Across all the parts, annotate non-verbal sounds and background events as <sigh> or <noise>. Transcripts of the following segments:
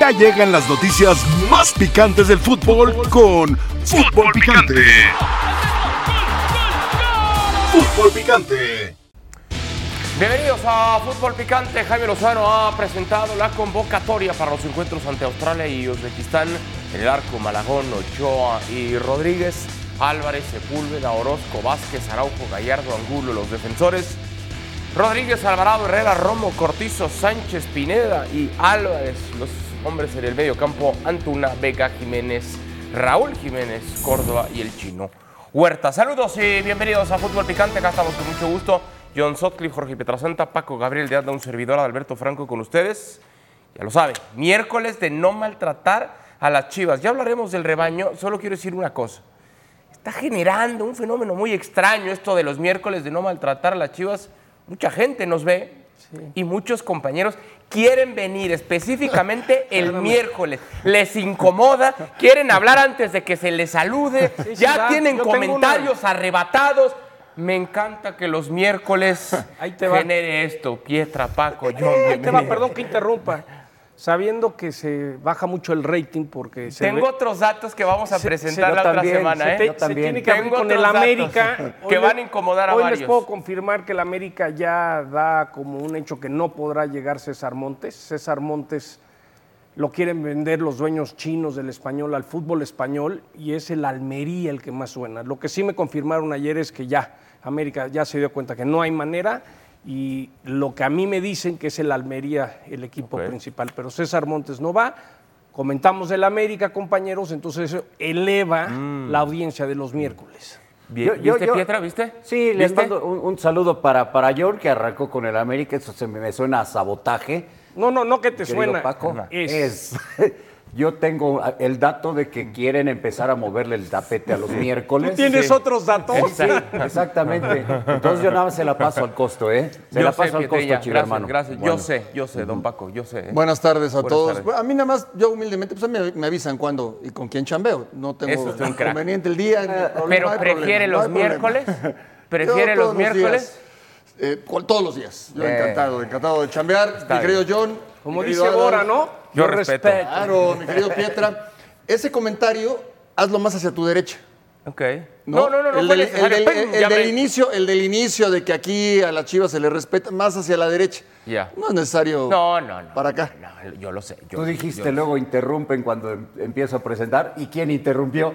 Ya llegan las noticias más picantes del fútbol con Fútbol Picante. Fútbol Picante. Bienvenidos a Fútbol Picante. Jaime Lozano ha presentado la convocatoria para los encuentros ante Australia y Uzbekistán. En el arco Malagón, Ochoa y Rodríguez. Álvarez, Sepúlveda, Orozco, Vázquez, Araujo, Gallardo, Angulo, los defensores. Rodríguez, Alvarado, Herrera, Romo, Cortizo, Sánchez, Pineda y Álvarez, los hombres en el medio campo, Antuna, Vega, Jiménez, Raúl Jiménez, Córdoba y el chino Huerta. Saludos y bienvenidos a Fútbol Picante. Acá estamos con mucho gusto. John Sotcliffe, Jorge Petrasanta, Paco Gabriel de Anda, un servidor Alberto Franco con ustedes. Ya lo saben, miércoles de no maltratar a las chivas. Ya hablaremos del rebaño, solo quiero decir una cosa. Está generando un fenómeno muy extraño esto de los miércoles de no maltratar a las chivas. Mucha gente nos ve y muchos compañeros quieren venir específicamente <laughs> el miércoles. Les incomoda, quieren hablar antes de que se les salude, Sí, ya tienen Yo comentarios arrebatados. Me encanta que los miércoles Ahí te va. genere esto. Pietra, Paco, John, Ahí te va, perdón que interrumpa. Sabiendo que se baja mucho el rating porque se Tengo ve- otros datos que vamos a se- presentar se- la otra semana. se ¿eh? te- Yo se también. tiene que Tengo con el América. <laughs> que van a incomodar a Hoy varios. les puedo confirmar que el América ya da como un hecho que no podrá llegar César Montes. César Montes lo quieren vender los dueños chinos del español al fútbol español y es el Almería el que más suena. Lo que sí me confirmaron ayer es que ya América ya se dio cuenta que no hay manera y lo que a mí me dicen que es el Almería el equipo principal, pero César Montes no va. Comentamos del América, compañeros, entonces eso eleva la audiencia de los miércoles. Bien, Yo- yo- ¿Viste, yo- Pietra? ¿Viste? Sí, les mando un, un saludo para, para John, que arrancó con el América. Eso se me, me suena a sabotaje. No, no, no que te suena. Paco. Es, Es. <laughs> Yo tengo el dato de que quieren empezar a moverle el tapete a los miércoles. ¿Tú tienes Sí. otros datos? Sí, exactamente. Entonces yo nada más se la paso al costo, ¿eh? Se Yo la sé, paso al costo, gracias, hermano. gracias. Bueno. Yo sé, yo sé, don Paco, yo sé. ¿eh? Buenas tardes a Buenas todos. tardes. A mí nada más, yo humildemente, pues me, me avisan cuándo y con quién chambeo. No tengo es inconveniente el día. ni problema, Pero prefiere problema, no <laughs> los miércoles. Prefiere Yo los miércoles. días, eh, todos los días. Yo Eh. encantado, encantado de chambear. Está mi querido bien. John. Como dice Álvaro. ¿no? Yo respeto. Claro, mi querido Pietra. Ese comentario, hazlo más hacia tu derecha. Ok. No, no, no, no el del, inicio, el del inicio de que aquí a la Chivas se le respeta más hacia la derecha. Ya. No es necesario No, no, no. para acá. No, yo lo sé. yo- Tú dijiste yo- luego interrumpen cuando em- empiezo a presentar. ¿Y quién interrumpió?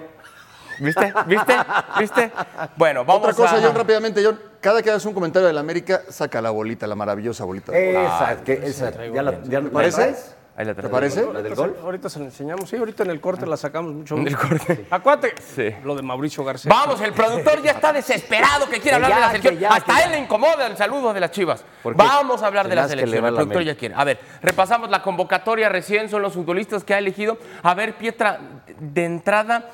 ¿Viste? ¿Viste? ¿Viste? Bueno, vamos Otra cosa, a... John, rápidamente, John. Cada que hagas un comentario del América, saca la bolita, la maravillosa bolita. Esa, que, esa, ya la, ya la- parece? Ahí la ¿Te traigo. parece? ¿La del gol? Ahorita se la enseñamos. Sí, ahorita en el corte la sacamos mucho. En el corte. <laughs> Acuate. Sí. Lo de Mauricio García. Vamos, el productor ya está desesperado que quiere hablar ya, de la selección. ya, Hasta él le incomoda el saludo de las chivas. Vamos a hablar de me la selección. El productor ya quiere. A ver, repasamos la convocatoria recién, son los futbolistas que ha elegido. A ver, Pietra, de entrada,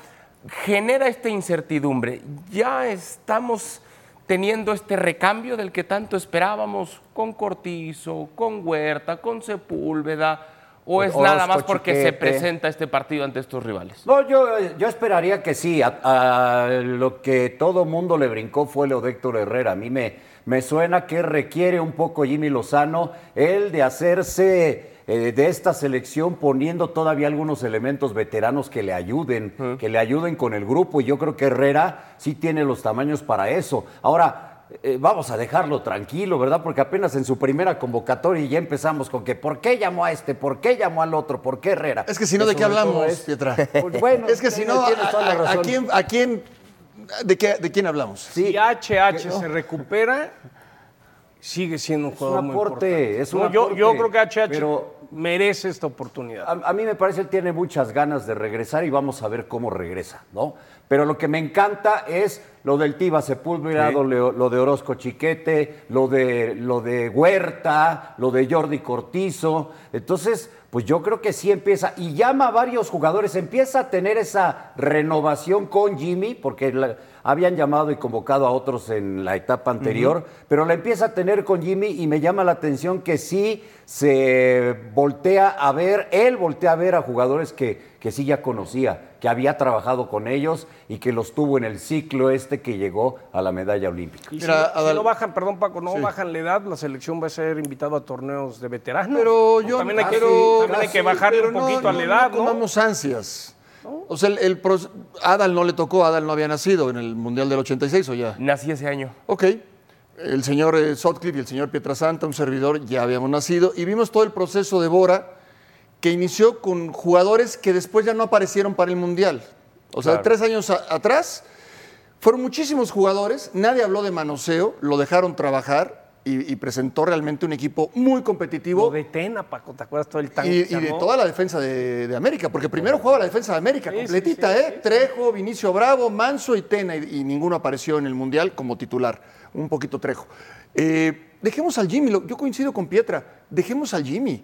genera esta incertidumbre. Ya estamos teniendo este recambio del que tanto esperábamos con Cortizo, con Huerta, con Sepúlveda. ¿O es Orozco, nada más porque se presenta este partido ante estos rivales? No, yo, yo esperaría que sí. A, a lo que todo mundo le brincó fue lo de Héctor Herrera. A mí me, me suena que requiere un poco Jimmy Lozano el de hacerse eh, de esta selección poniendo todavía algunos elementos veteranos que le ayuden, que le ayuden con el grupo. Y yo creo que Herrera sí tiene los tamaños para eso. Ahora, eh, vamos a dejarlo tranquilo, ¿verdad? Porque apenas en su primera convocatoria ya empezamos con que ¿por qué llamó a este? ¿por qué llamó al otro? ¿Por qué Herrera? Es que si no, ¿de qué hablamos, es- Pietra? <laughs> Pues bueno, es que si no, tienes toda la a, a- a razón. quién, a quién- de, qué, ¿de quién hablamos? Sí, Si HH se recupera, sigue siendo un un jugador muy aporte, importante. es un No, yo, creo que HH pero- merece esta oportunidad. a, a mí me parece que tiene muchas ganas de regresar y vamos a ver cómo regresa, ¿no? Pero lo que me encanta es lo del Tiva Sepúlveda, lo, de- lo de Orozco Chiquete, lo de, lo de Huerta, lo de Jordi Cortizo. Entonces, pues yo creo que sí empieza, y llama a varios jugadores, empieza a tener esa renovación con Jimmy, porque la- habían llamado y convocado a otros en la etapa anterior, pero la empieza a tener con Jimmy y me llama la atención que sí se voltea a ver, él voltea a ver a jugadores que, que sí ya conocía, que había trabajado con ellos y que los tuvo en el ciclo este que llegó a la medalla olímpica. Y si Mira, no- si, Adal- no bajan, perdón Paco, no Sí. bajan la edad, la selección va a ser invitado a torneos de veteranos. Pero yo también hay que, también hay que bajarle pero un no, poquito a no, la edad, no ¿no? comamos ansias. O sea, el, Adal no le tocó, Adal no había nacido en el Mundial del 86 o ya. Nací ese año. Ok. El señor eh, Sutcliffe y el señor Pietrasanta, un servidor, ya habíamos nacido y vimos todo el proceso de Bora que inició con jugadores que después ya no aparecieron para el Mundial. O sea, Claro. tres años a- atrás fueron muchísimos jugadores, nadie habló de manoseo, lo dejaron trabajar y, y presentó realmente un equipo muy competitivo. Lo de Tena, Paco, ¿te acuerdas todo el tanque? Y, y de toda la defensa de, de América, porque primero jugaba la defensa de América, Sí, completita, sí, ¿eh? Trejo, Vinicio Bravo, Manso y Tena, y, y ninguno apareció en el Mundial como titular, un poquito Trejo. Eh, dejemos al Jimmy, yo coincido con Pietra, dejemos al Jimmy.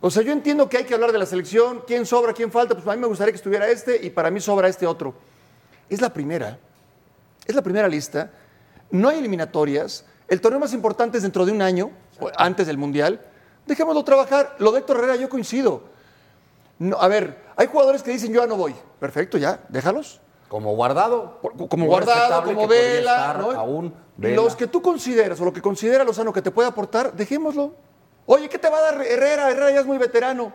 O sea, yo entiendo que hay que hablar de la selección, quién sobra, quién falta, pues a mí me gustaría que estuviera este y para mí sobra este otro. Es la primera, es la primera lista, no hay eliminatorias, el torneo más importante es dentro de un año, o antes del Mundial, dejémoslo trabajar. Lo de Héctor Herrera yo coincido. No, a ver, hay jugadores que dicen yo ya no voy. Perfecto, ya, déjalos. Como guardado. Por- Como guardado, como vela. ¿no? Aún Y Vela. los que tú consideras o lo que considera Lozano que te puede aportar, dejémoslo. Oye, ¿qué te va a dar Herrera? Herrera ya es muy veterano.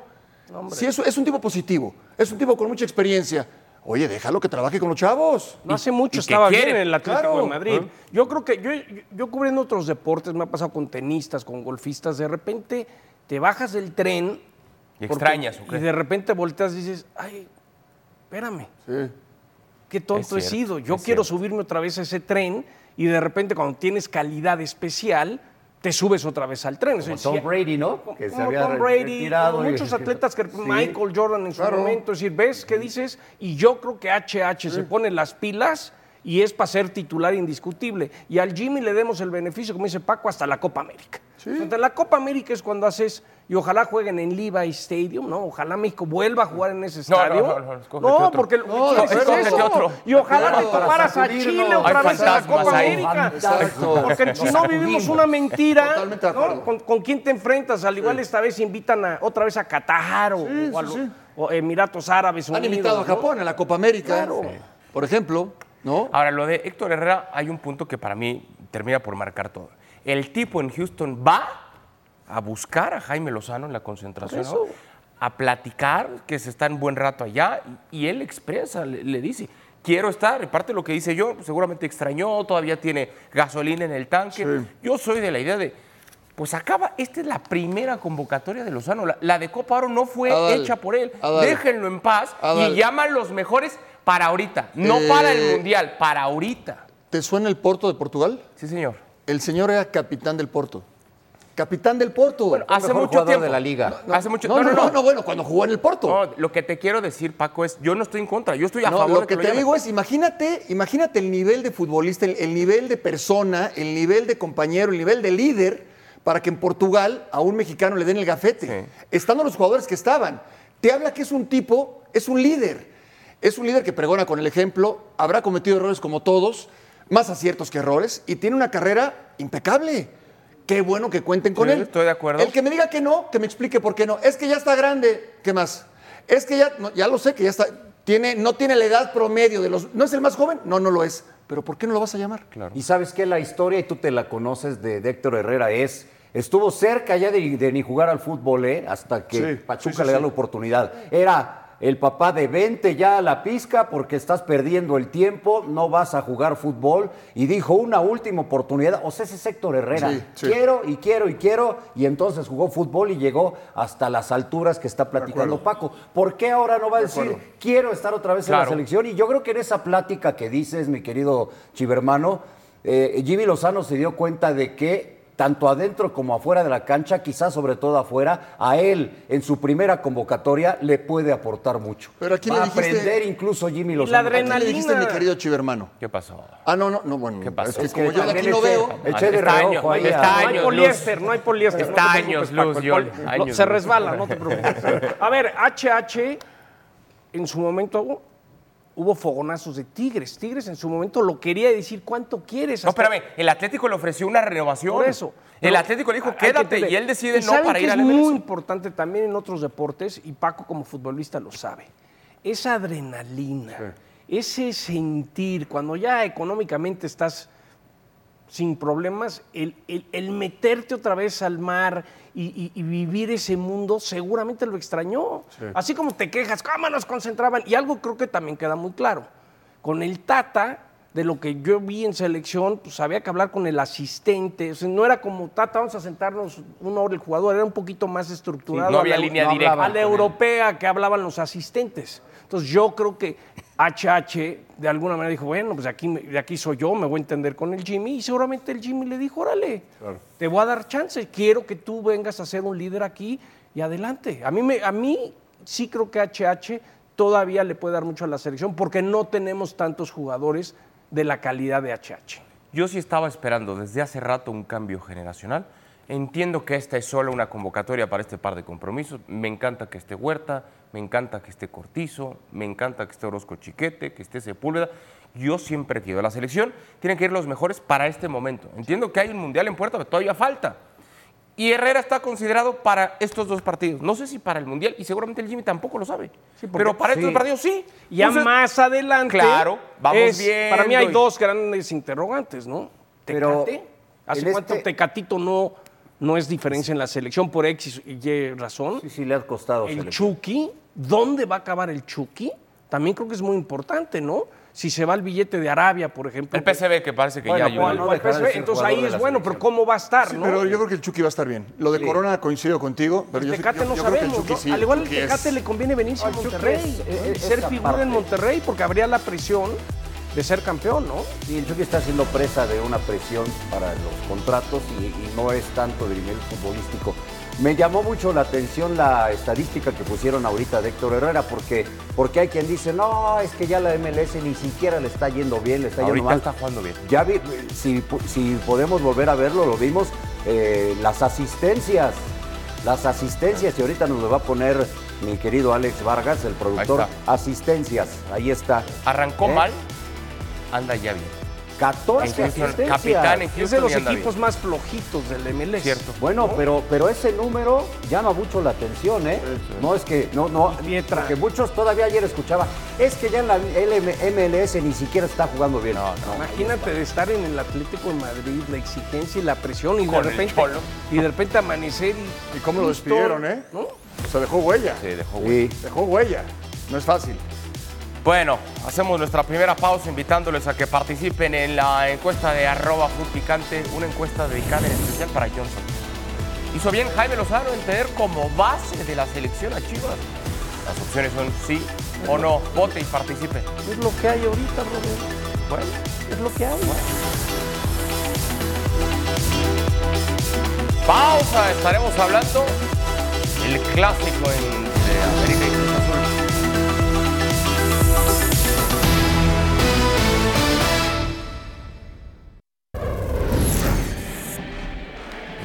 Si es, es un tipo positivo, es un tipo con mucha experiencia. Oye, déjalo que trabaje con los chavos. No hace mucho estaba bien en el Atlético claro. de Madrid. Yo creo que yo, yo, yo cubriendo otros deportes, me ha pasado con tenistas, con golfistas, de repente te bajas del tren. Y porque- extrañas, ¿o qué? Y de repente volteas y dices, ay, espérame, Sí. qué tonto he sido. Yo quiero cierto. subirme otra vez a ese tren y de repente cuando tienes calidad especial, te subes otra vez al tren. Como Tom Brady, ¿no? como Que se como había Tom Brady, como y- muchos <laughs> atletas que Sí. Michael Jordan en su Claro. momento, es decir, ves qué dices y yo creo que HH se pone las pilas y es para ser titular indiscutible y al Jimmy le demos el beneficio, como dice Paco, hasta la Copa América. Hasta la Copa América es cuando haces y ojalá jueguen en Levi Stadium, ¿no? Ojalá México vuelva a jugar en ese No, no, estadio. no, no, escógete otro. porque No, ¿qué de es eso? escógete otro. Y ojalá te Para toparas a. Chile otra vez en la Copa ahí. América. Exacto. Porque si no vivimos una mentira. ¿Con, con quién te enfrentas? Al igual esta vez invitan a, otra vez a Qatar o, o a lo- o Emiratos Árabes Han invitado a. Japón a la Copa América, Claro. por ejemplo, ¿no? Ahora, lo de Héctor Herrera, hay un punto que para mí termina por marcar todo. El tipo en Houston va a buscar a Jaime Lozano en la concentración, ¿no? a platicar, que se está en buen rato allá, y, y él expresa, le, le dice, quiero estar, parte de lo que dice yo, seguramente extrañó, todavía tiene gasolina en el tanque. Sí. Yo soy de la idea de, pues acaba, esta es la primera convocatoria de Lozano, la, la de Copa Oro no fue Adal, hecha por él, Adal. déjenlo en paz Adal. y llaman los mejores para ahorita, no para el Eh, Mundial, para ahorita. ¿Te suena el Porto de Portugal? Sí, señor. El señor era capitán del Porto. Capitán del Porto. hace mejor mucho jugador tiempo. de la liga. hace mucho no, no, no, no, bueno, cuando jugó en el Porto. No, lo que te quiero decir, Paco, es yo no estoy en contra, yo estoy a No, favor lo de que, lo te llamen. digo es, imagínate, imagínate el nivel de futbolista, el, el nivel de persona, el nivel de compañero, el nivel de líder, para que en Portugal a un mexicano le den el gafete. Sí. Estando los jugadores que estaban. Te habla que es un tipo, es un líder. Es un líder que pregona con el ejemplo, habrá cometido errores como todos, más aciertos que errores, y tiene una carrera impecable. Qué bueno que cuenten con Sí, él. estoy de acuerdo. El que me diga que no, que me explique por qué no. Es que ya está grande. ¿Qué más? Es que ya, no, ya lo sé, que ya está. Tiene, no tiene la edad promedio de los. ¿No es el más joven? No, no lo es. Pero ¿por qué no lo vas a llamar? Claro. Y sabes que la historia, y tú te la conoces de, de Héctor Herrera, es. Estuvo cerca ya de, de ni jugar al fútbol, ¿eh? Hasta que Sí, Pachuca sí, sí, le da sí. la oportunidad. Era el papá de vente ya a la pizca porque estás perdiendo el tiempo, no vas a jugar fútbol. Y dijo una última oportunidad. O sea, ese es Héctor Herrera. Sí, sí. Quiero y quiero y quiero. Y entonces jugó fútbol y llegó hasta las alturas que está platicando Paco. ¿Por qué ahora no va a decir, quiero estar otra vez en la selección? Y yo creo que en esa plática que dices, mi querido Chivermano, eh, Jimmy Lozano se dio cuenta de que tanto adentro como afuera de la cancha, quizás sobre todo afuera, a él en su primera convocatoria le puede aportar mucho. Pero ¿a quién Va le a dijiste- aprender incluso Jimmy la Lozano. ¿A quién le adrenalina. dijiste, mi querido chivermano? ¿Qué pasó? Ah, no, no, no, bueno. ¿Qué pasó? Es que Es como yo de aquí no veo. Eché de reojo año, ahí está a- No hay años, poliéster, no hay poliéster. Está no años luz, años Se resbala, no te preocupes. A ver, HH, en su momento hubo fogonazos de Tigres. Tigres en su momento lo quería decir, ¿cuánto quieres? No, Hasta- espérame, el Atlético le ofreció una renovación. Por eso. El Atlético le dijo, que quédate, y él decide ¿Y no saben para que ir es al muy MLS. importante también en otros deportes, y Paco como futbolista lo sabe. esa adrenalina, ese sentir, cuando ya económicamente estás sin problemas, el, el- el meterte otra vez al mar y, y- y vivir ese mundo seguramente lo extrañó. Así como te quejas, ¿cómo nos concentraban? Y algo creo que también queda muy claro. Con el Tata, de lo que yo vi en selección, pues había que hablar con el asistente. O sea, no era como Tata, vamos a sentarnos una hora el jugador, era un poquito más estructurado. Sí, no a había la- línea a directa la con él. europea que hablaban los asistentes. Entonces yo creo que HH de alguna manera dijo, bueno, pues aquí, de aquí soy yo, me voy a entender con el Jimmy. Y seguramente el Jimmy le dijo, órale, te voy a dar chance, quiero que tú vengas a ser un líder aquí y adelante. A mí, me, a mí sí creo que HH todavía le puede dar mucho a la selección porque no tenemos tantos jugadores de la calidad de HH. Yo sí estaba esperando desde hace rato un cambio generacional. Entiendo que esta es solo una convocatoria para este par de compromisos. Me encanta que esté Huerta, me encanta que esté Cortizo, me encanta que esté Orozco Chiquete, que esté Sepúlveda. Yo siempre querido la selección. Tienen que ir los mejores para este momento. Entiendo que hay un mundial en puerta, pero todavía falta. Y Herrera está considerado para estos dos partidos. No sé si para el mundial, y seguramente el Jimmy tampoco lo sabe. pero para estos sí. partidos sí. Ya Entonces, más adelante. Claro, vamos es- viendo Para mí hay y- dos grandes interrogantes, ¿no? Pero Tecate. ¿Hace en cuánto este- Tecatito no, no es diferencia en la selección por X y Y razón? Sí, sí, le ha costado. El selección. Chucky, ¿dónde va a acabar el Chucky? También creo que es muy importante, ¿no? Si se va el billete de Arabia, por ejemplo. El PSV que parece que Bueno, ya hay o una- al- no de PSV, ser entonces ahí es bueno, pero. ¿cómo va a estar, Sí, no? pero yo creo que el Chucky va a estar bien. Lo de Corona coincido contigo, pero El yo, Tecate yo- no yo creo que el sabemos, Chucky ¿no? sí. Al igual el el es- Tecate le conviene venirse a el Monterrey, es- ¿eh? es- ser figura parte. en Monterrey porque habría la presión de ser campeón, ¿no? Sí, el Chucky está siendo presa de una presión para los contratos y, y no es tanto de nivel futbolístico. Me llamó mucho la atención la estadística que pusieron ahorita de Héctor Herrera, porque, porque hay quien dice, no, es que ya la MLS ni siquiera le está yendo bien, le está yendo mal. está jugando bien. Ya vi, si, si podemos volver a verlo, lo vimos, eh, las asistencias, las asistencias, y ahorita nos lo va a poner mi querido Alex Vargas, el productor, asistencias, ahí está. Arrancó ¿Eh? mal, anda ya bien. 14 En Houston, asistencias. capitán en Es de los equipos bien. más flojitos del MLS. Cierto. Bueno, pero, pero ese número llama mucho la atención, ¿eh? No es que, no, no, porque muchos todavía ayer escuchaba, es que ya en la MLS ni siquiera está jugando bien. No, no. Imagínate de estar en el Atlético de Madrid, la exigencia y la presión y de Con repente y de repente amanecer y, ¿Y cómo lo despidieron, eh? ¿no? O sea, dejó huella. Sí, dejó güey. Sí. Dejó huella. No es fácil. Bueno, hacemos nuestra primera pausa invitándoles a que participen en la encuesta de arroba picante, una encuesta dedicada en especial para Johnson. Hizo bien Jaime Lozano en tener como base de la selección a Chivas. Las opciones son sí o no. Vote y participe. Es lo que hay ahorita, Roberto. Bueno, Es lo que hay. pausa. Estaremos hablando el clásico entre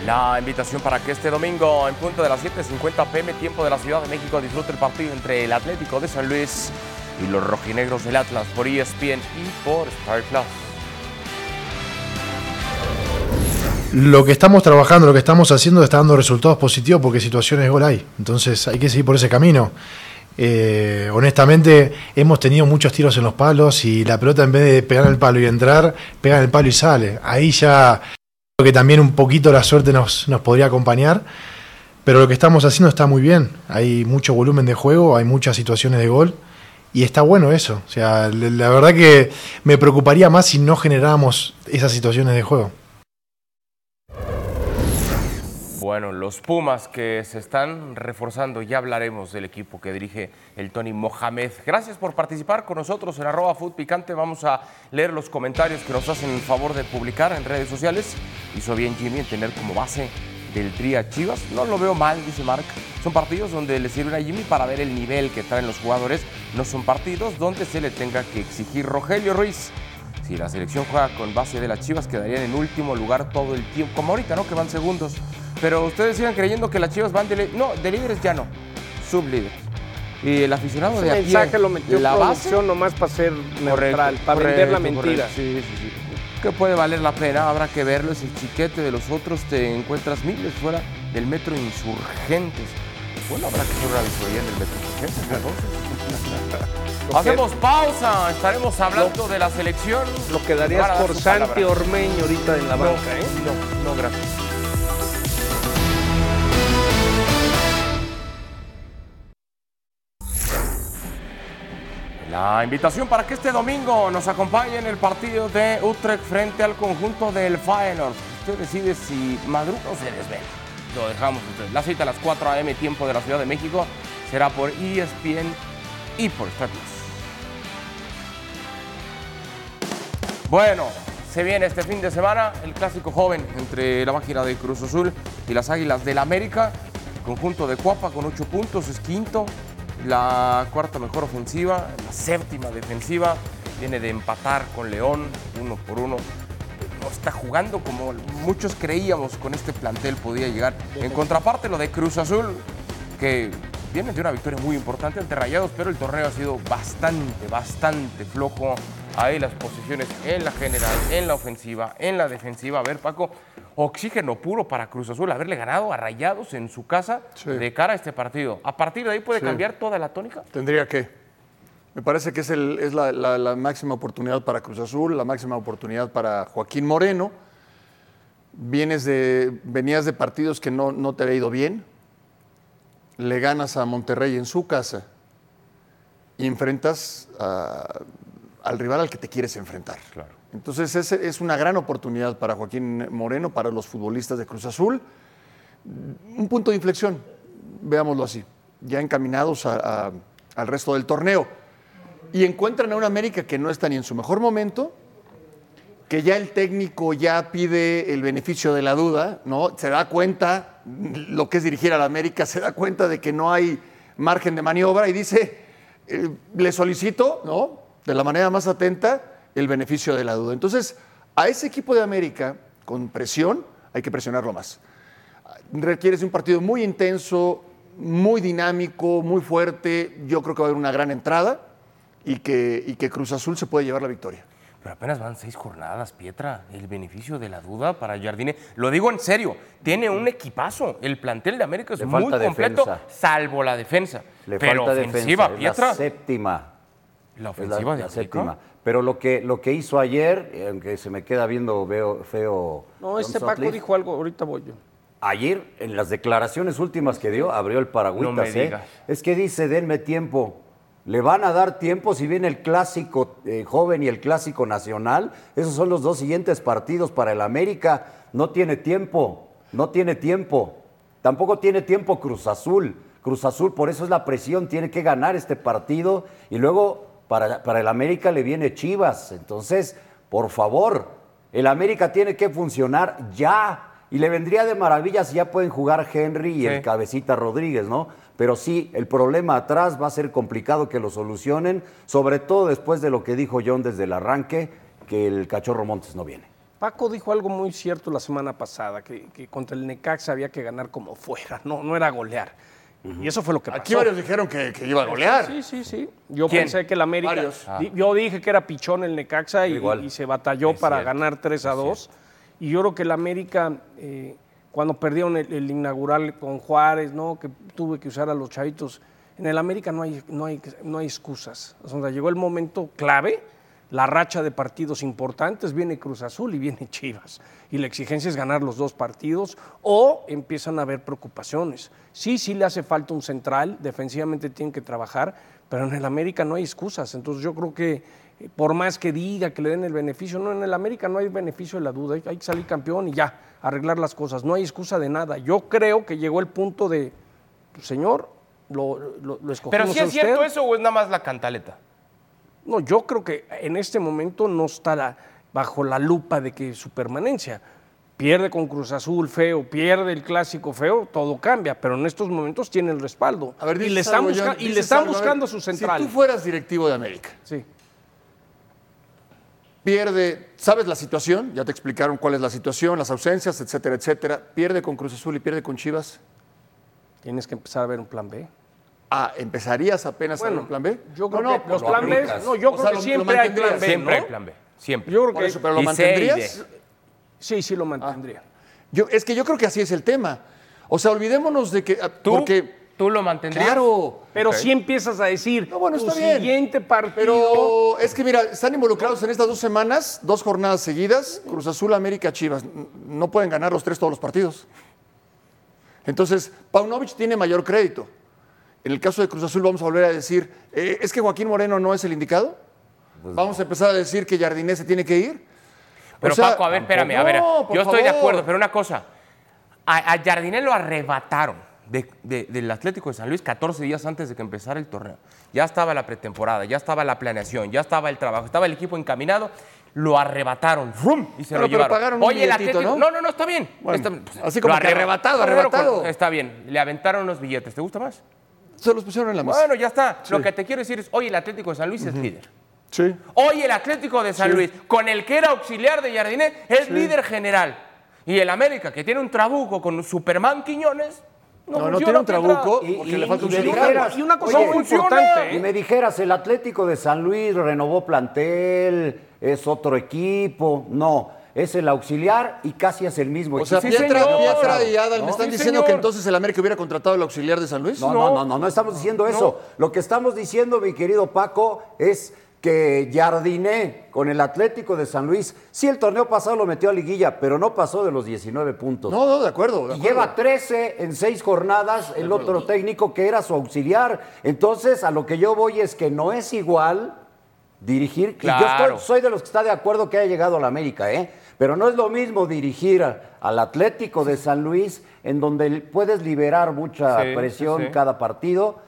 La invitación para que este domingo, en punto de las 7:50 pm, tiempo de la Ciudad de México, disfrute el partido entre el Atlético de San Luis y los rojinegros del Atlas por ESPN y por Star. Lo que estamos trabajando, lo que estamos haciendo está dando resultados positivos porque situaciones gol hay. Entonces hay que seguir por ese camino. Eh, honestamente, hemos tenido muchos tiros en los palos y la pelota en vez de pegar el palo y entrar, pega en el palo y sale. Ahí ya creo que también un poquito la suerte nos, nos podría acompañar. Pero lo que estamos haciendo está muy bien. Hay mucho volumen de juego, hay muchas situaciones de gol. Y está bueno eso. O sea, la verdad que me preocuparía más si no generáramos esas situaciones de juego. Bueno, los Pumas que se están reforzando, ya hablaremos del equipo que dirige el Tony Mohamed. Gracias por participar con nosotros en arroba Food Picante. Vamos a leer los comentarios que nos hacen el favor de publicar en redes sociales. Hizo bien Jimmy en tener como base del Tri a Chivas. No lo veo mal, dice Mark. Son partidos donde le sirven a Jimmy para ver el nivel que traen los jugadores. No son partidos donde se le tenga que exigir Rogelio Ruiz. Si la selección juega con base de las Chivas, quedarían en último lugar todo el tiempo, como ahorita, ¿no? Que van segundos. Pero ustedes sigan creyendo que las Chivas van de... li- No, de líderes ya no, sublíderes. Y el aficionado Ese de a pie, mensaje lo metió la base, nomás para ser neutral, Correcto, para vender la mentira. correcto. Sí, sí, sí. Que puede valer la pena, habrá que verlo. Es el chiquete de los otros. Te encuentras miles fuera del metro insurgentes. Bueno, habrá que hacer una visoría en el Metro entonces. <laughs> Hacemos pausa, estaremos hablando de la selección. Lo que darías Van a dar por Santi. Ormeño ahorita en la No, banca, ¿eh? no, no, gracias. La invitación para que este domingo nos acompañe en el partido de Utrecht frente al conjunto del Feyenoord. Usted decide si madruga o se desvela. Lo dejamos usted. La cita a las 4 a.m. tiempo de la Ciudad de México será por ESPN y por Star. Bueno, se viene este fin de semana el clásico joven entre la máquina de Cruz Azul y las Águilas del América. Conjunto de Cuapa con ocho puntos, es quinto. La cuarta mejor ofensiva, la séptima defensiva. Viene de empatar con León, uno por uno. No está jugando como muchos creíamos con este plantel podía llegar. En contraparte, lo de Cruz Azul, que viene de una victoria muy importante ante Rayados, pero el torneo ha sido bastante, bastante flojo. Ahí las posiciones en la general, en la ofensiva, en la defensiva. A ver, Paco, oxígeno puro para Cruz Azul, haberle ganado a Rayados en su casa Sí. de cara a este partido. A partir de ahí puede Sí. cambiar toda la tónica. Tendría que. Me parece que es, el- es la, la- la máxima oportunidad para Cruz Azul, la máxima oportunidad para Joaquín Moreno. Vienes de, venías de partidos que no, no te había ido bien. Le ganas a Monterrey en su casa y enfrentas a- al rival al que te quieres enfrentar. Entonces es, es una gran oportunidad para Joaquín Moreno, para los futbolistas de Cruz Azul. Un punto de inflexión, veámoslo así, ya encaminados al resto del torneo. Y encuentran a una América que no está ni en su mejor momento, que ya el técnico ya pide el beneficio de la duda, ¿no? Se da cuenta, lo que es dirigir a la América, se da cuenta de que no hay margen de maniobra y dice, eh, le solicito, ¿no? De la manera más atenta, el beneficio de la duda. Entonces, a ese equipo de América, con presión, hay que presionarlo más. Requieres un partido muy intenso, muy dinámico, muy fuerte. Yo creo que va a haber una gran entrada y que, y que Cruz Azul se puede llevar la victoria. Pero apenas van seis jornadas, Pietra. El beneficio de la duda para Jardine. Lo digo en serio, tiene un equipazo. El plantel de América es Le muy completo, defensa. salvo la defensa. Le Pero falta ofensiva, defensa, es Pietra. la séptima. La Es la- ofensiva de la América. séptima. Pero lo que, lo que hizo ayer, eh, aunque se me queda viendo veo, feo. No, este Paco Sutcliffe, dijo algo, ahorita voy yo. Ayer, en las declaraciones últimas que dio, abrió el paragüitas. No me ¿eh? Es que dice, denme tiempo. ¿Le van a dar tiempo si viene el clásico eh, joven y el clásico nacional? Esos son los dos siguientes partidos para el América. No tiene tiempo, no tiene tiempo. Tampoco tiene tiempo Cruz Azul. Cruz Azul, por eso es la presión, tiene que ganar este partido. Y luego para, para el América le viene Chivas. Entonces, por favor, el América tiene que funcionar ya. Y le vendría de maravilla si ya pueden jugar Henry y Sí. el Cabecita Rodríguez, ¿no? Pero sí, el problema atrás va a ser complicado que lo solucionen, sobre todo después de lo que dijo John desde el arranque, que el Cachorro Montes no viene. Paco dijo algo muy cierto la semana pasada, que, que contra el Necaxa había que ganar como fuera, no, no era golear. Y eso fue lo que pasó. Aquí varios dijeron que, que iba a golear. Sí, sí, sí. Yo ¿Quién? pensé que el América. Varios. di- Yo dije que era pichón el Necaxa y, Igual. y se batalló Es para cierto, ganar 3 a 2. Y yo creo que el América, eh, cuando perdieron el, el inaugural con Juárez, ¿no? que tuve que usar a los chavitos, en el América no hay, no hay, no hay excusas. O sea, llegó el momento clave, la racha de partidos importantes, viene Cruz Azul y viene Chivas. Y la exigencia es ganar los dos partidos o empiezan a haber preocupaciones. Sí, sí le hace falta un central, defensivamente tienen que trabajar, pero en el América no hay excusas. Entonces yo creo que eh, por más que diga que le den el beneficio, no, en el América no hay beneficio de la duda, hay, que salir campeón y ya, arreglar las cosas, no hay excusa de nada. Yo creo que llegó el punto de, pues, señor, lo, lo, lo escogimos Pero si es cierto eso o es nada más la cantaleta. No, yo creo que en este momento no está la- bajo la lupa de que su permanencia. Pierde con Cruz Azul feo, pierde el clásico feo, todo cambia, pero en estos momentos tiene el respaldo. A ver, y le están, busca- y le están algo. A ver, buscando su central. Si tú fueras directivo de América, Sí. pierde, ¿sabes la situación? Ya te explicaron cuál es la situación, las ausencias, etcétera, etcétera. Pierde con Cruz Azul y pierde con Chivas. Tienes que empezar a ver un plan B. Ah, ¿empezarías apenas a ver un plan B? Yo creo No, no, que los lo plan B, no, yo O creo sea, que lo- lo siempre hay plan. B, Siempre ¿no? hay plan B. Siempre. Yo creo Por que eso, pero lo mantendrías. Sí, sí lo mantendría. Yo, es que yo creo que así es el tema. O sea, olvidémonos de que. ah, ¿Tú? Porque ¿Tú lo mantendrías? Claro. Pero si empiezas a decir, No, bueno, tu está bien. siguiente partido... Pero es que mira, están involucrados en estas dos semanas, dos jornadas seguidas, Cruz Azul, América, Chivas. No pueden ganar los tres todos los partidos. Entonces, Paunovic tiene mayor crédito. En el caso de Cruz Azul vamos a volver a decir, eh, ¿es que Joaquín Moreno no es el indicado? Vamos a empezar a decir que Jardinés se tiene que ir. Pero O sea, Paco, a ver, espérame, a ver. Yo estoy de acuerdo, pero una cosa. A, a Jardiné lo arrebataron de- de- del Atlético de San Luis 14 días antes de que empezara el torneo. Ya estaba la pretemporada, ya estaba la planeación, ya estaba el trabajo, estaba el equipo encaminado. Lo arrebataron ¡rum! y se Pero- lo pero llevaron. Oye, el Atlético. ¿no? No, no, no, está bien. Bueno, Está- pues, así como lo que arreba- arrebatado, arrebatado. Está bien. Le aventaron unos billetes. ¿Te gusta más? Se los pusieron en la mesa. Bueno, ya está. Lo que te quiero decir es, hoy el Atlético de San Luis es líder. Sí. Hoy el Atlético de San Luis, con el que era auxiliar de Jardiné, es líder general. Y el América, que tiene un trabuco con Superman Quiñones, no, No, no tiene un trabuco Y- porque y- le falta un dijeras- Y una cosa Oye, muy funciona. importante, Y me dijeras, el Atlético de San Luis renovó plantel, es otro equipo. No, es el auxiliar y casi es el mismo O sea. Sí, Pietra, señor. Pietra y Adal me están Sí, diciendo señor. que entonces el América hubiera contratado al auxiliar de San Luis. No, no, no, no, no estamos diciendo eso. Lo que estamos diciendo, mi querido Paco, es que Jardiné con el Atlético de San Luis, sí el torneo pasado lo metió a liguilla, pero no pasó de los 19 puntos. No, no, de acuerdo. de Y lleva 13 en seis jornadas el otro técnico que era su auxiliar. Entonces, a lo que yo voy es que no es igual dirigir. Y yo Claro. estoy- soy de los que está de acuerdo que haya llegado a la América, ¿eh? Pero no es lo mismo dirigir a- al Atlético de San Luis, en donde puedes liberar mucha Sí, presión sí. cada partido,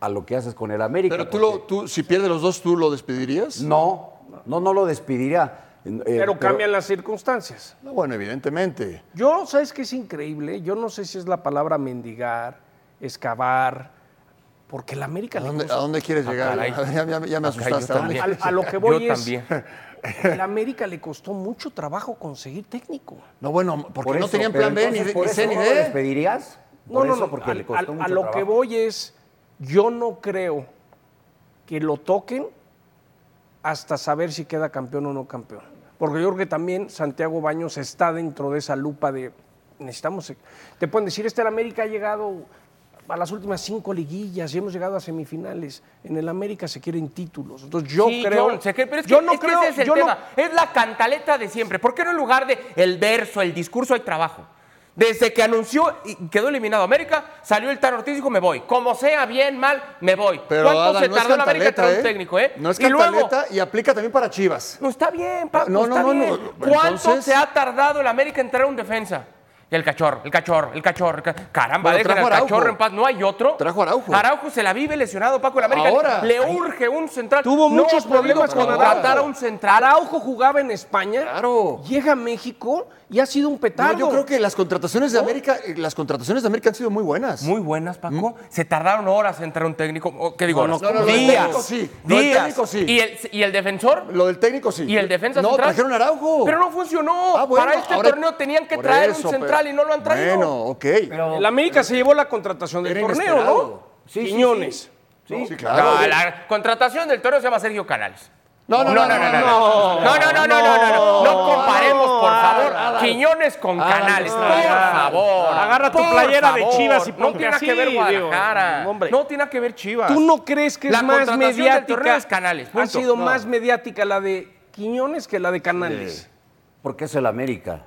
a lo que haces con el América. Pero tú, lo, tú, si pierde los dos, ¿tú lo despedirías? No, no, no lo despediría. Eh, Pero cambian las circunstancias. No, bueno, evidentemente. Yo, ¿sabes qué es increíble? Yo no sé si es la palabra mendigar, excavar, porque la América ¿A le dónde, a dónde quieres llegar? caray. A <laughs> ver, ya, ya- ya me Ah, asustaste. a lo que voy Yo es- también. <laughs> <laughs> La América le costó mucho trabajo conseguir técnico. No, bueno, porque Por no eso, tenían plan B ni, por ni eso C ni ¿no lo D. despedirías? No, Por no, eso, no. porque al- le costó al- mucho a lo trabajo. que voy es, yo no creo que lo toquen hasta saber si queda campeón o no campeón. Porque yo creo que también Santiago Baños está dentro de esa lupa de necesitamos. Te pueden decir, este el América ha llegado a las últimas cinco liguillas y hemos llegado a semifinales. En el América se quieren títulos. Entonces yo Sí, creo. John, pero es yo que, no es que creo. ese es el yo no- tema. Es la cantaleta de siempre. ¿Por qué no en lugar de el verso, el discurso, hay trabajo? Desde que anunció y quedó eliminado América, salió el Tano Ortiz y dijo, me voy. Como sea, bien, mal, me voy. Pero ¿Cuánto se no es tardó la América en cantaleta, traer ¿eh? un técnico, eh? No es y luego, cantaleta y aplica también para Chivas. no está bien, Paco, No, no, está no, bien. no, ¿Cuánto entonces- se ha tardado el América en traer un defensa? El cachorro, el cachorro, el cachorro. el ca- Caramba, Bueno, dejen trajo al Araujo. cachorro en paz. No hay otro. Trajo Araujo. Araujo se la vive lesionado, Paco. El América Ahora. le urge un central. Tuvo No muchos problemas con contratar Araujo. a un central. Araujo jugaba en España. Claro. Llega a México y ha sido un petardo. No, yo creo que las contrataciones de América, eh, las contrataciones de América han sido muy buenas. Muy buenas, Paco. Se tardaron horas en traer un técnico. ¿O ¿Qué digo? No, no, no, lo del días. técnico sí. Lo del Días. técnico sí. ¿Y el, ¿Y el defensor? Lo del técnico sí. ¿Y el defensa no, central? trajeron Araujo. Pero no funcionó. Ah, bueno, Para este ahora- torneo tenían que traer eso, un pero- central y no lo han traído. Bueno, ok. El América se llevó la contratación del torneo, inesperado. ¿no? Sí, sí, Quiñones. Sí, No, claro. la contratación del torneo se llama Sergio Canales. No, no, No, no, no, no, no, no, no, no, no, no, no, no comparemos, por favor, Quiñones con Canales, por favor. Agarra tu playera de. Chivas y No ponte tiene así, que ver Guadalajara, no tiene que ver Chivas. ¿Tú no crees que es La más mediática? Canales, ha sido No. más mediática la de Quiñones que la de Canales. Porque es el América.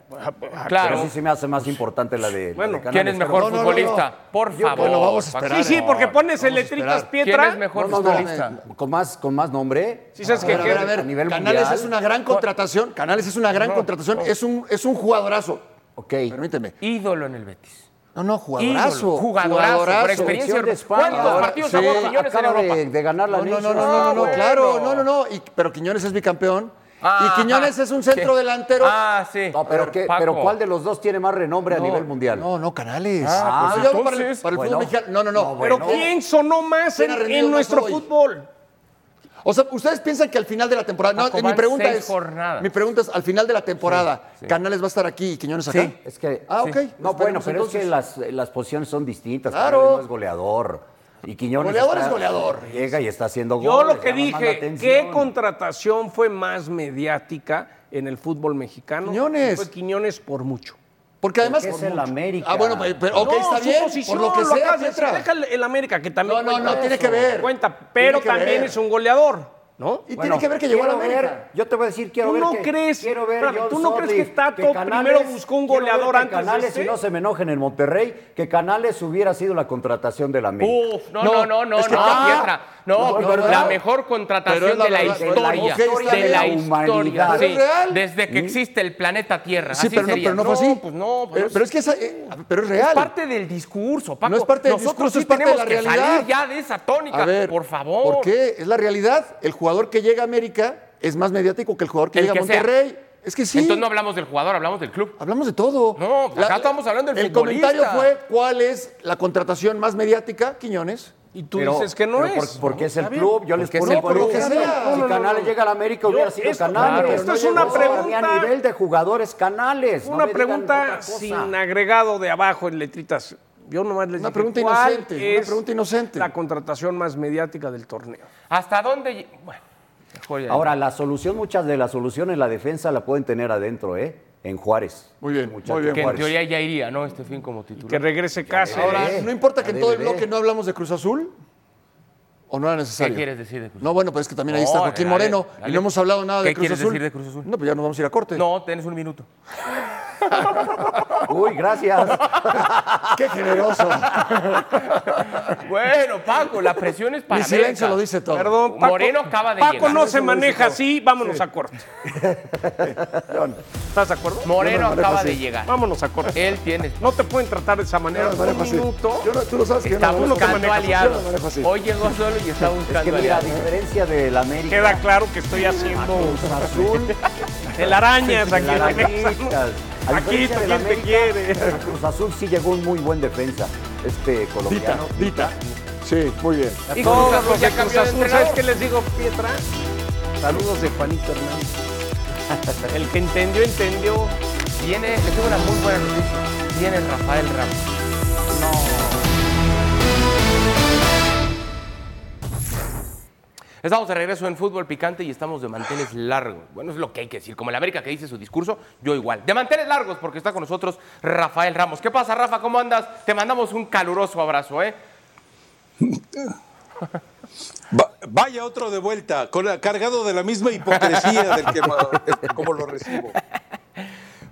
Claro. Pero sí se me hace más importante la de. la Bueno, de Canales, ¿Quién es pero- mejor no, no, no, futbolista? no. Por favor. bueno, vamos a esperar. Sí, sí, porque pones a esperar. Pietra. ¿Quién es mejor No, no, no, futbolista? Con más, con más nombre. Sí, sabes A que ver, a ver, a ver. a nivel Canales mundial. es una gran contratación. Canales es una gran contratación. Es un, es un jugadorazo. Ok. Permíteme. Ídolo en el Betis. No, no, jugadorazo. Ídolo, jugadorazo, por experiencia. De España. ¿Cuántos partidos sí. jugó Quiñones en Europa? de, de ganar la No, no, no, Nations. no, no, no, no, Ah, claro, no, no, no. Pero Quiñones es bicampeón. Ah, y Quiñones es un centro sí. delantero. Ah, sí. No, pero, ¿qué- Paco. pero ¿cuál de los dos tiene más renombre a No, nivel mundial? No, no, Canales. Ah, No, pues yo hablo para el, entonces, para el bueno. fútbol mexicano. No, no, no. No, Pero bueno. ¿quién sonó más ¿Quién en, nuestro fútbol? O sea, ustedes piensan que al final de la temporada. No, mi pregunta seis es. jornadas. Mi pregunta es: al final de la temporada, ¿Canales va a estar aquí y Quiñones acá? Sí. Es que. Ah, sí. ok. No, bueno, Esperemos pero es que entonces. las, las posiciones son distintas. Claro. Canales no es goleador. Y Quiñones. Goleador está- es goleador. Llega y está haciendo Yo goles. lo que dije. ¿qué contratación fue más mediática en el fútbol mexicano? Quiñones. Fue Quiñones por mucho. Porque además. Porque es el América. Ah, bueno, pero, pero- ok, No, está su bien. posición, por lo que sea, deja el, el América, que también No, no, no, tiene que ver. Cuenta, pero también ver. es un goleador, ¿no? Y Bueno, tiene que ver que llegó a la América. ver- yo te voy a decir, quiero ¿Tú ver no que, crees- quiero ver espérame, John ¿tú no crees que Tato primero buscó un goleador que antes de Canales, este? si no se me enojen en Monterrey, que Canales hubiera sido la contratación de la América. Uf, no, No, no, no, no, es que- no, Ah, Pietra. No, no, la mejor contratación es la de la verdad, historia. de la La historia. sí, es. Desde que existe el planeta Tierra. Sí, así pero no, pero no fue así. Pues no, pues pero, pero es que esa, eh, pero es real. Es parte del discurso, Paco. No es parte del Nosotros discurso, sí es parte de la que realidad. salir ya de esa tónica, A ver, por favor. ¿Por qué? Es la realidad. El jugador que llega a América es más mediático que el jugador que El llega a sea. Monterrey. Es que sí. Entonces no hablamos del jugador, hablamos del club. Hablamos de todo. No, acá estamos hablando del El futbolista. comentario fue cuál es la contratación más mediática, Quiñones. Y tú Pero- dices que no pero es. por- porque es el Está club, yo les pongo el club. que sea. Si Canales llega a la América Yo- hubiera sido esto- Canales. claro, pero esto no es llegó, una a pregunta- nivel de jugadores Canales. Una pregunta sin agregado de abajo en letritas. Yo nomás les Una dije, pregunta ¿cuál inocente, una es pregunta inocente. La contratación más mediática del torneo. ¿Hasta dónde? Bueno. Ahora, la solución, muchas de las soluciones la defensa la pueden tener adentro, ¿eh? En Juárez. Muy bien, Muchachos, muy bien. que en Juárez. teoría ya iría, ¿no? Este fin como Que titular. regrese Cáceres. Ahora, no importa que en todo el bloque no hablamos de Cruz Azul. ¿O no era necesario? ¿Qué quieres decir de Cruz No, bueno, pues es que también ahí No, está Joaquín dale, Moreno dale. y no hemos hablado nada de ¿Qué Cruz quieres Azul. decir de Cruz Azul? No, pues ya nos vamos a ir a corte. No, tienes un minuto. <laughs> Uy, gracias. Qué generoso. Bueno, Paco, la presión es para Mi silencio América. lo dice todo. Perdón, Moreno acaba de Paco llegar. no se maneja así, vámonos a corte. ¿Estás de acuerdo? Moreno no acaba así. de llegar. Vámonos a corte. Él tiene. No te pueden tratar de esa manera. Yo Un así. minuto. Yo no- tú lo sabes que Está buscando aliados. Hoy llegó solo y está Es buscando que mira, a diferencia del América. Queda claro que estoy haciendo Azul. <laughs> telarañas aquí. A Aquí, del ¿quién te América, quiere? a Cruz Azul sí llegó un muy buen defensa. Este Dita, colombiano. Dita. Sí, muy bien. Y Cruz Todos Azul los ya Cruz Azul, ¿sabes qué les digo, Pietra? Saludos de Juanito Hernández. <laughs> El que entendió, entendió. Viene, le tengo una muy buena noticia. Viene Rafael Ramos. Estamos de regreso en fútbol picante y estamos de manteles largos. Bueno, es lo que hay que decir. Como el América que dice su discurso, yo igual. De manteles largos, porque está con nosotros Rafael Ramos. ¿Qué pasa, Rafa? ¿Cómo andas? Te mandamos un caluroso abrazo, ¿eh? Va- vaya otro de vuelta, cargado de la misma hipocresía del que <laughs> como lo recibo.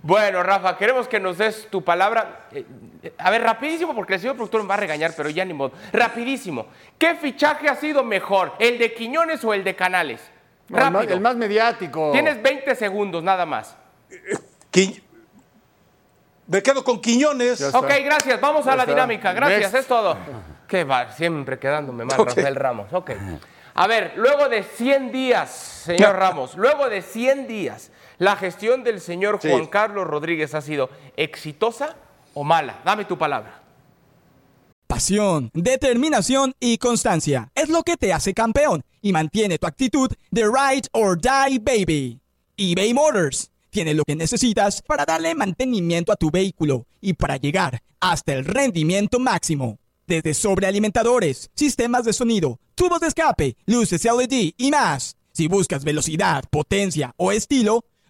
Bueno, Rafa, queremos que nos des tu palabra. Eh, eh, A ver, rapidísimo, porque el señor productor me va a regañar, pero ya ni modo. Rapidísimo. ¿Qué fichaje ha sido mejor, el de Quiñones o el de Canales? No, el, más, Rápido. el más mediático. Tienes 20 segundos, nada más. Qui- Me quedo con Quiñones. Ok, gracias. Vamos a la está. dinámica. Gracias, Next. es todo. Qué va, siempre quedándome mal. Rafael Ramos. Ok. A ver, luego de 100 días, señor Ramos, luego de 100 días, ¿la gestión del señor Sí. Juan Carlos Rodríguez ha sido exitosa o mala? Dame tu palabra. Pasión, determinación y constancia es lo que te hace campeón y mantiene tu actitud de ride or die baby. eBay Motors tiene lo que necesitas para darle mantenimiento a tu vehículo y para llegar hasta el rendimiento máximo. Desde sobrealimentadores, sistemas de sonido, tubos de escape, luces LED y más. Si buscas velocidad, potencia o estilo,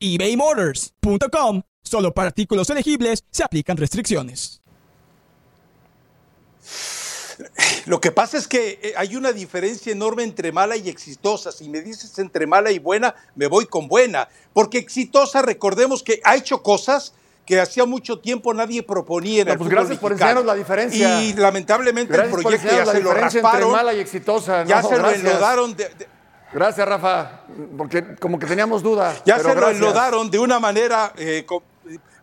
ebaymotors.com. Solo para artículos elegibles se aplican restricciones. Lo que pasa es que eh, hay una diferencia enorme entre mala y exitosa. Si me dices entre mala y buena, me voy con buena. Porque exitosa, recordemos que ha hecho cosas que hacía mucho tiempo nadie proponía en No, el pues gracias por enseñarnos la diferencia. Y lamentablemente Gracias el proyecto ya la se lo entre rasparon. mala y exitosa. Ya se lo enlodaron de- de, Gracias, Rafa, porque como que teníamos duda. Ya se lo gracias. enlodaron de una manera eh, co-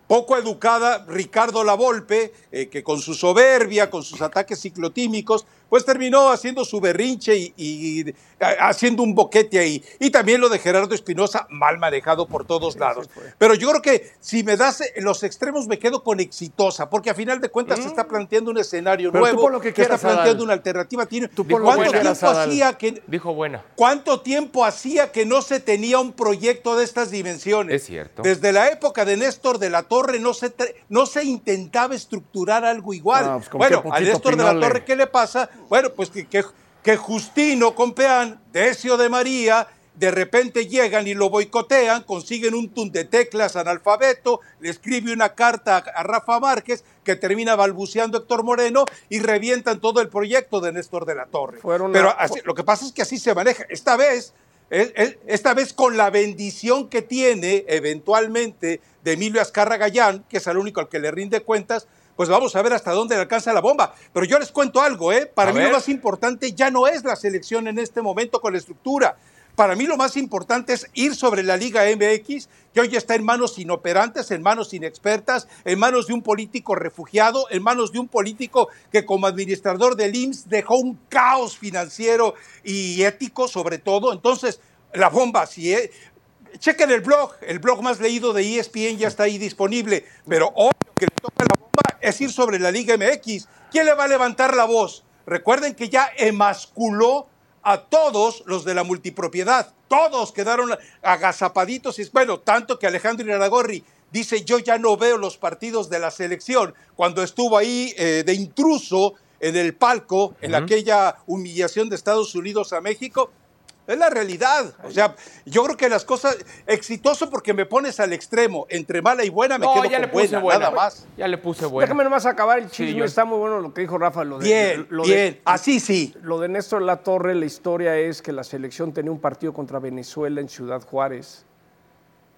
poco educada Ricardo Lavolpe, eh, que con su soberbia, con sus ataques ciclotímicos, pues terminó haciendo su berrinche y, haciendo un boquete ahí. Y también lo de Gerardo Espinosa, mal manejado por todos lados. Pero yo creo que si me das los extremos, me quedo con exitosa, porque a final de cuentas se está planteando un escenario Pero nuevo, lo que que está Adal. planteando una alternativa. Tiene, ¿Cuánto tiempo Adal. hacía que Dijo buena. ¿Cuánto tiempo hacía que no se tenía un proyecto de estas dimensiones? Es cierto. Desde la época de Néstor de la Torre no se, no se intentaba estructurar algo igual. Pues, bueno, a Néstor de la. Torre, ¿qué le pasa? Bueno, pues que, que, que Justino Compeán, Decio de María, de repente llegan y lo boicotean, consiguen un tun de teclas analfabeto, le escribe una carta a, Rafa Márquez que termina balbuceando Héctor Moreno y revientan todo el proyecto de Néstor de la Torre. Fueron Pero así- lo que pasa es que así se maneja. Esta vez, esta vez con la bendición que tiene eventualmente de Emilio Azcarra Gallán, que es el único al que le rinde cuentas, pues vamos a ver hasta dónde le alcanza la bomba. Pero yo les cuento algo, ¿eh? Para A mí ver. lo más importante ya no es la selección en este momento con la estructura. Para mí lo más importante es ir sobre la Liga MX, que hoy está en manos inoperantes, en manos inexpertas, en manos de un político refugiado, en manos de un político que como administrador del IMSS dejó un caos financiero y ético sobre todo. Entonces, la bomba, si es, chequen el blog, el blog más leído de ESPN ya está ahí disponible, pero hoy que le toca la bomba es ir sobre la Liga MX. ¿Quién le va a levantar la voz? Recuerden que ya emasculó a todos los de la multipropiedad. Todos quedaron agazapaditos. Y bueno, tanto que Alejandro Iraragorri dice, yo ya no veo los partidos de la selección. Cuando estuvo ahí eh, de intruso en el palco, en aquella humillación de Estados Unidos a México, es la realidad. O sea, yo creo que las cosas, exitoso porque me pones al extremo, entre mala y buena me No, quedo ya con le puse buena, buena. nada más. Ya le puse buena. Déjame nomás acabar el Sí, chisme. yo- Está muy bueno lo que dijo Rafa. Lo de, Bien, lo de- bien, así sí. Lo de Néstor La Torre, la historia es que la selección tenía un partido contra Venezuela en Ciudad Juárez.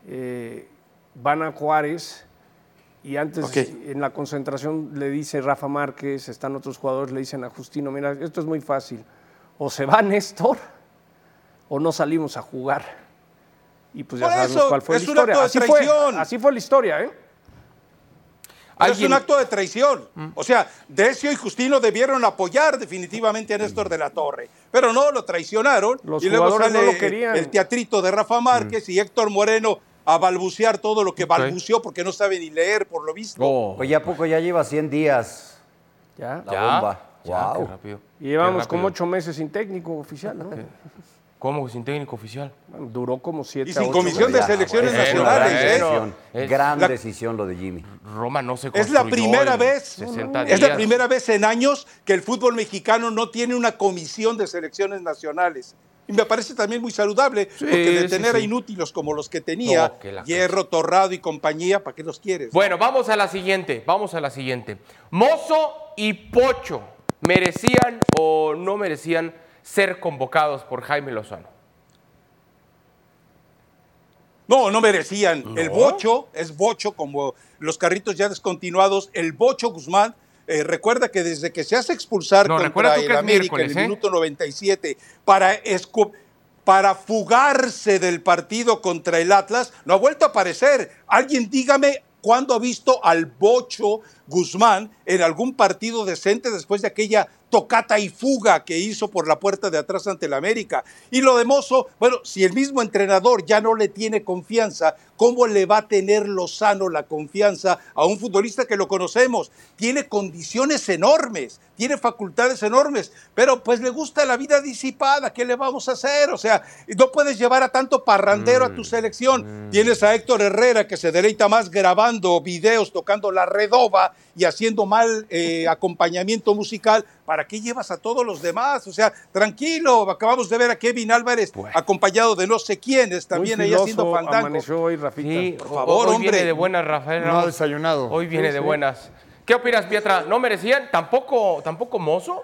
Eh, van a Juárez y antes en la concentración le dice Rafa Márquez, están otros jugadores, le dicen a Justino, mira, esto es muy fácil. O se va <laughs> Néstor o no salimos a jugar. Y pues ya Por sabemos eso, cuál fue es la un historia. de así, fue, traición. así fue la historia, ¿eh? Es un acto de traición. O sea, Decio y Justino debieron apoyar definitivamente a Néstor de la Torre. Pero no, lo traicionaron. Los y luego no sale lo querían. el teatrito de Rafa Márquez y Héctor Moreno a balbucear todo lo que Ok. balbuceó porque no sabe ni leer, por lo visto. Oh, Oye, ¿a poco ya lleva 100 días Ya. la ya, bomba? ya, qué Wow. rápido. Y llevamos Qué como ocho meses sin técnico oficial, ¿no? <laughs> ¿Cómo? Sin técnico oficial. Bueno, duró como siete Y a sin ocho comisión de selecciones bueno, nacionales. bueno. ¿eh? Decisión, Es- gran la- decisión lo de Jimmy. Roma no se Es la primera en vez, 60 es la primera vez en años que el fútbol mexicano no tiene una comisión de selecciones nacionales. Y me parece también muy saludable, porque de sí, tener a inútiles como los que tenía, No, que la Hierro, Torrado y compañía, ¿para qué los quieres? Bueno, vamos a la siguiente, vamos a la siguiente. Mozo y Pocho, ¿merecían o no merecían ser convocados por Jaime Lozano? No, no merecían. El Bocho es Bocho, como los carritos ya descontinuados. El Bocho Guzmán, eh, recuerda que desde que se hace expulsar No, contra el América en el ¿eh? minuto 97 para, para fugarse del partido contra el Atlas, no ha vuelto a aparecer. Alguien dígame cuándo ha visto al Bocho Guzmán en algún partido decente después de aquella tocata y fuga que hizo por la puerta de atrás ante el América. Y lo de Mozo, bueno, si el mismo entrenador ya no le tiene confianza, ¿cómo le va a tener Lozano la confianza a un futbolista que lo conocemos? Tiene condiciones enormes, tiene facultades enormes, pero pues le gusta la vida disipada, ¿qué le vamos a hacer? O sea, no puedes llevar a tanto parrandero a tu selección. Tienes a Héctor Herrera que se deleita más grabando videos, tocando la redoba y haciendo mal eh, acompañamiento musical. ¿Para qué llevas a todos los demás? O sea, tranquilo, acabamos de ver a Kevin Álvarez acompañado de no sé quiénes, también ahí haciendo fandango. Rafita. Sí, por favor, hoy hombre. viene de buenas, Rafael. No ha desayunado. Hoy viene de buenas. ¿Qué opinas, Pietra? ¿No merecían? ¿Tampoco, tampoco Mozo?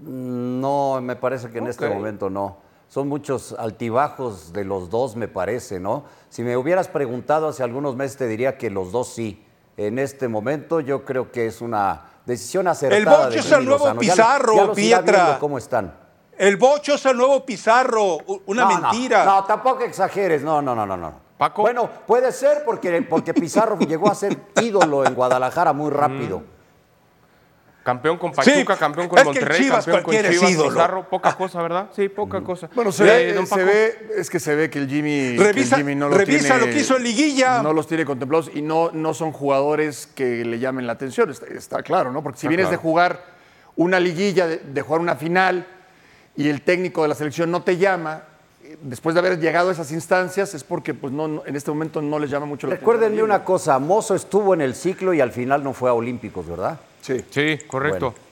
No, me parece que en este momento no. Son muchos altibajos de los dos, me parece, ¿no? Si me hubieras preguntado hace algunos meses, te diría que los dos sí. En este momento yo creo que es una decisión acertada. El Bocho de es el nuevo Lozano. Ya lo- Pizarro, ya los Pietra. ¿Cómo están? El Bocho es el nuevo Pizarro, una No, no, mentira. No, tampoco exageres. No, no, no, no, no. Paco. Bueno, puede ser porque, porque Pizarro <laughs> llegó a ser ídolo en Guadalajara muy rápido. Campeón con Pachuca, Sí, campeón con es que en Monterrey, Chivas campeón con Chivas, ídolo. Pizarro, poca cosa, ¿verdad? Sí, poca cosa. Bueno, se, Eh, ve, se ve- es que se ve que el Jimmy, que el Revisa- Jimmy no revisa tiene- lo que hizo en Liguilla. No los tiene contemplados y no, no son jugadores que le llamen la atención, está, está claro, ¿no? Porque si Está vienes claro. de jugar una liguilla, de, de jugar una final y el técnico de la selección no te llama, después de haber llegado a esas instancias, es porque pues, no, no- en este momento no les llama mucho la Recuérdenme atención. una cosa, Mozo estuvo en el ciclo y al final no fue a Olímpicos, ¿verdad? Sí. Sí, correcto. Bueno.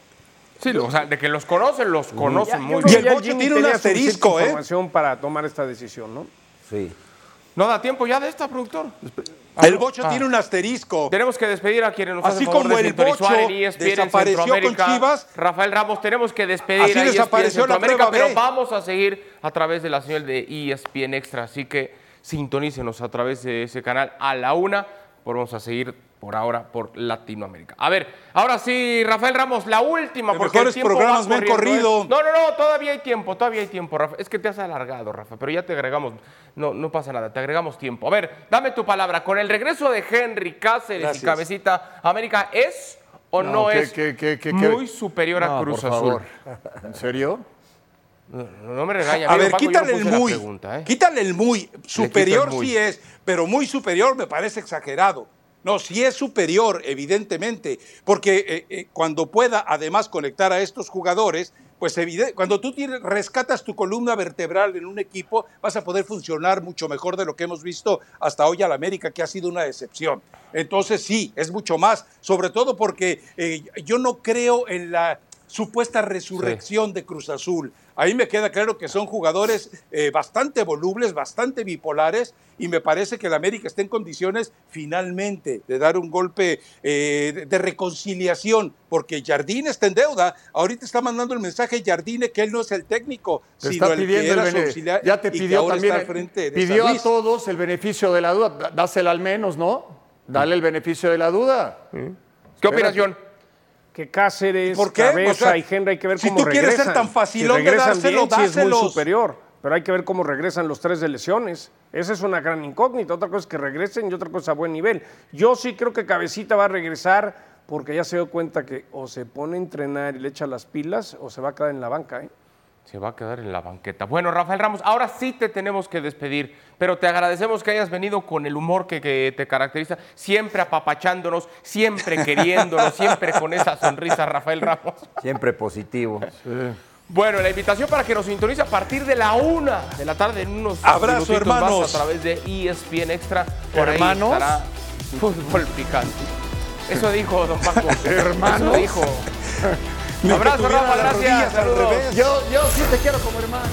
Sí, o sea, de que los conocen, los conocen muy Yo Y bien. el Jimmy tiene un asterisco, ¿eh? información para tomar esta decisión, ¿no? Sí. ¿No da tiempo ya de esta, productor? El Bocho Ah. tiene un asterisco. Tenemos que despedir a quienes nos Así hacen como el Bocho E ESPN desapareció con. Chivas. Rafael Ramos, tenemos que despedir Así a ESPN desapareció la Centroamérica, pero B. vamos a seguir a través de la señal de E ESPN Extra, así que sintonícenos a través de ese canal a la una. Vamos a seguir por ahora por Latinoamérica. A ver, ahora sí, Rafael Ramos, la última, Los porque el mejores tiempo programas va me han ¿eh? corrido. No, no, no, todavía hay tiempo, todavía hay tiempo, Rafa. Es que te has alargado, Rafa, pero ya te agregamos. No, no pasa nada, te agregamos tiempo. A ver, dame tu palabra. Con el regreso de Henry Cáceres Gracias. y Cabecita, ¿América es o no, es que- que- que- muy superior a Cruz por Azul? ¿En serio? No, no me regaña. A amigo ver, Paco, yo no quítale el muy. pregunta, ¿eh? Quítale el muy. Superior el muy. sí es, pero muy superior me parece exagerado. No, sí es superior, evidentemente, porque eh, eh, cuando pueda además conectar a estos jugadores, pues cuando tú rescatas tu columna vertebral en un equipo, vas a poder funcionar mucho mejor de lo que hemos visto hasta hoy al América, que ha sido una decepción. Entonces sí, es mucho más, sobre todo porque eh, yo no creo en la supuesta resurrección de Cruz Azul. Ahí me queda claro que son jugadores eh, bastante volubles, bastante bipolares, y me parece que el América está en condiciones finalmente de dar un golpe eh, de, reconciliación, porque Jardine está en deuda. Ahorita está mandando el mensaje Jardine que él no es el técnico, Te sino está el que pidiendo el era su auxiliar Ya te pidió ahora también. está al frente de pidió a todos el beneficio de la duda. Da- Dásela al menos, ¿no? Dale el beneficio de la duda. ¿Qué opinación? Que Cáceres, ¿Por qué? Cabeza O sea, y Henry hay que ver si cómo tú quieres ser regresan. tan facilón si de regresan dárselo, bien, sí es muy superior. Pero hay que ver cómo regresan los tres de lesiones. Esa es una gran incógnita. Otra cosa es que regresen y otra cosa a buen nivel. Yo sí creo que Cabecita va a regresar porque ya se dio cuenta que o se pone a entrenar y le echa las pilas o se va a quedar en la banca. ¿eh? Se va a quedar en la banqueta. Bueno, Rafael Ramos, ahora sí te tenemos que despedir, pero te agradecemos que hayas venido con el humor que, que te caracteriza, siempre apapachándonos, siempre <laughs> queriéndonos, siempre con esa sonrisa, Rafael Ramos. Siempre positivo. Bueno, la invitación para que nos sintonice a partir de la una de la tarde en unos Abrazo, minutitos más hermanos. a través de ESPN Extra. Por ¿Hermanos? ahí estará fútbol picante. Eso dijo don Paco. <laughs> ¿Hermanos? Eso dijo. <laughs> Ni que Abrazo, Rafa, gracias. rodillas al Saludos. revés. Yo, yo sí te quiero como hermano.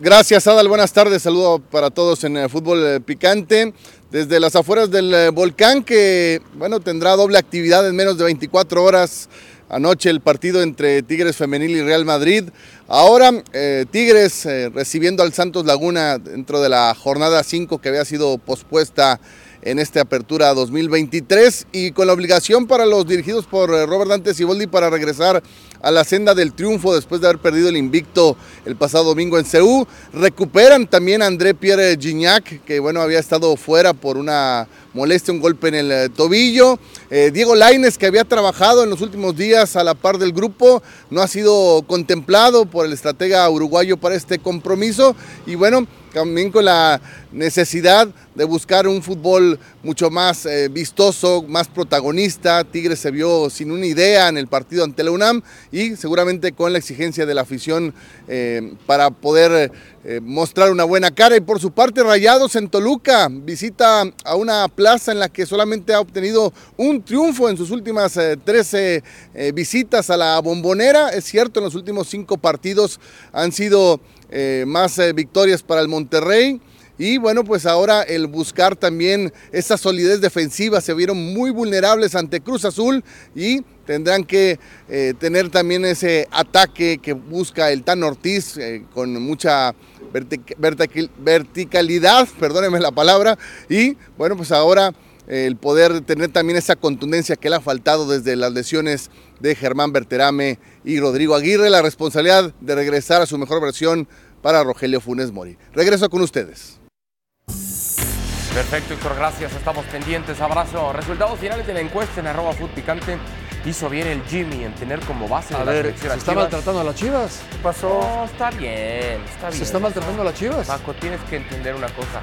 Gracias, Adal. Buenas tardes. Saludo para todos en eh, Fútbol eh, Picante. Desde las afueras del eh, volcán, que bueno, tendrá doble actividad en menos de 24 horas. Anoche el partido entre Tigres Femenil y Real Madrid. Ahora eh, Tigres eh, recibiendo al Santos Laguna dentro de la jornada 5 que había sido pospuesta en esta apertura 2023 y con la obligación para los dirigidos por eh, Robert Dante Siboldi para regresar a la senda del triunfo después de haber perdido el invicto el pasado domingo en Ceú. Recuperan también a André Pierre Gignac, que bueno, había estado fuera por una molestia, un golpe en el eh, tobillo. Eh, Diego Laines, que había trabajado en los últimos días a la par del grupo, no ha sido contemplado por el estratega uruguayo para este compromiso. Y bueno, también con la necesidad de buscar un fútbol mucho más eh, vistoso, más protagonista. Tigres se vio sin una idea en el partido ante la UNAM y seguramente con la exigencia de la afición eh, para poder eh, mostrar una buena cara. Y por su parte, Rayados en Toluca visita a una plaza en la que solamente ha obtenido un triunfo en sus últimas eh, 13 eh, visitas a la bombonera. Es cierto, en los últimos cinco partidos han sido eh, más eh, victorias para el Monterrey. Y bueno, pues ahora el buscar también esa solidez defensiva, se vieron muy vulnerables ante Cruz Azul y tendrán que eh, tener también ese ataque que busca el Tan Ortiz con mucha vertic- vertic- verticalidad, <laughs> perdónenme la palabra, y bueno, pues ahora el poder tener también esa contundencia que le ha faltado desde las lesiones de Germán Berterame y Rodrigo Aguirre, la responsabilidad de regresar a su mejor versión para Rogelio Funes Mori. Regreso con ustedes. Perfecto, Héctor, gracias. Estamos pendientes. Abrazo. Resultados finales de la encuesta en arroba food picante. Hizo bien el Jimmy en tener como base A de la ver, selección ¿se está maltratando a las chivas? ¿Qué pasó? No, está bien, está bien. ¿Se está maltratando a las chivas? Paco, tienes que entender una cosa.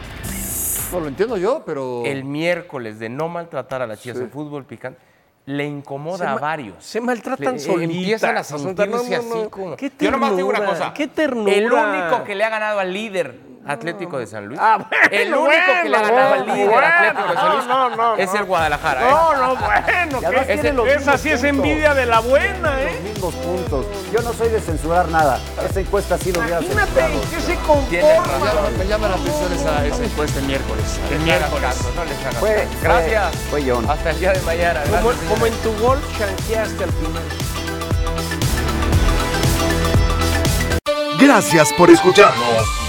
No lo entiendo yo, pero. El miércoles de no maltratar a las chivas en fútbol picante le incomoda Se a varios. se maltratan Le- solitas, Empiezan a sentirse no, no, así como... Qué Yo nomás digo una cosa. qué ternura. El único que le ha ganado al líder Atlético de San Luis. Ah, bueno, el único que le ha ganado al líder bueno. Atlético de San Luis No, no, no, es no. el Guadalajara. ¿eh? No, no, bueno, que los esa sí es envidia de la buena, ¿eh? Los mismos puntos. Yo no soy de censurar nada. Esa encuesta sí lo Imagínate censurado. en qué se conforma. razón. Me llama la atención esa, esa encuesta el miércoles. El No miércoles. caso, no les hagas Fue- Gracias. fue John. Hasta el día de mañana. Como, Gracias, como en tu gol chanqueaste al final. Gracias por escucharnos.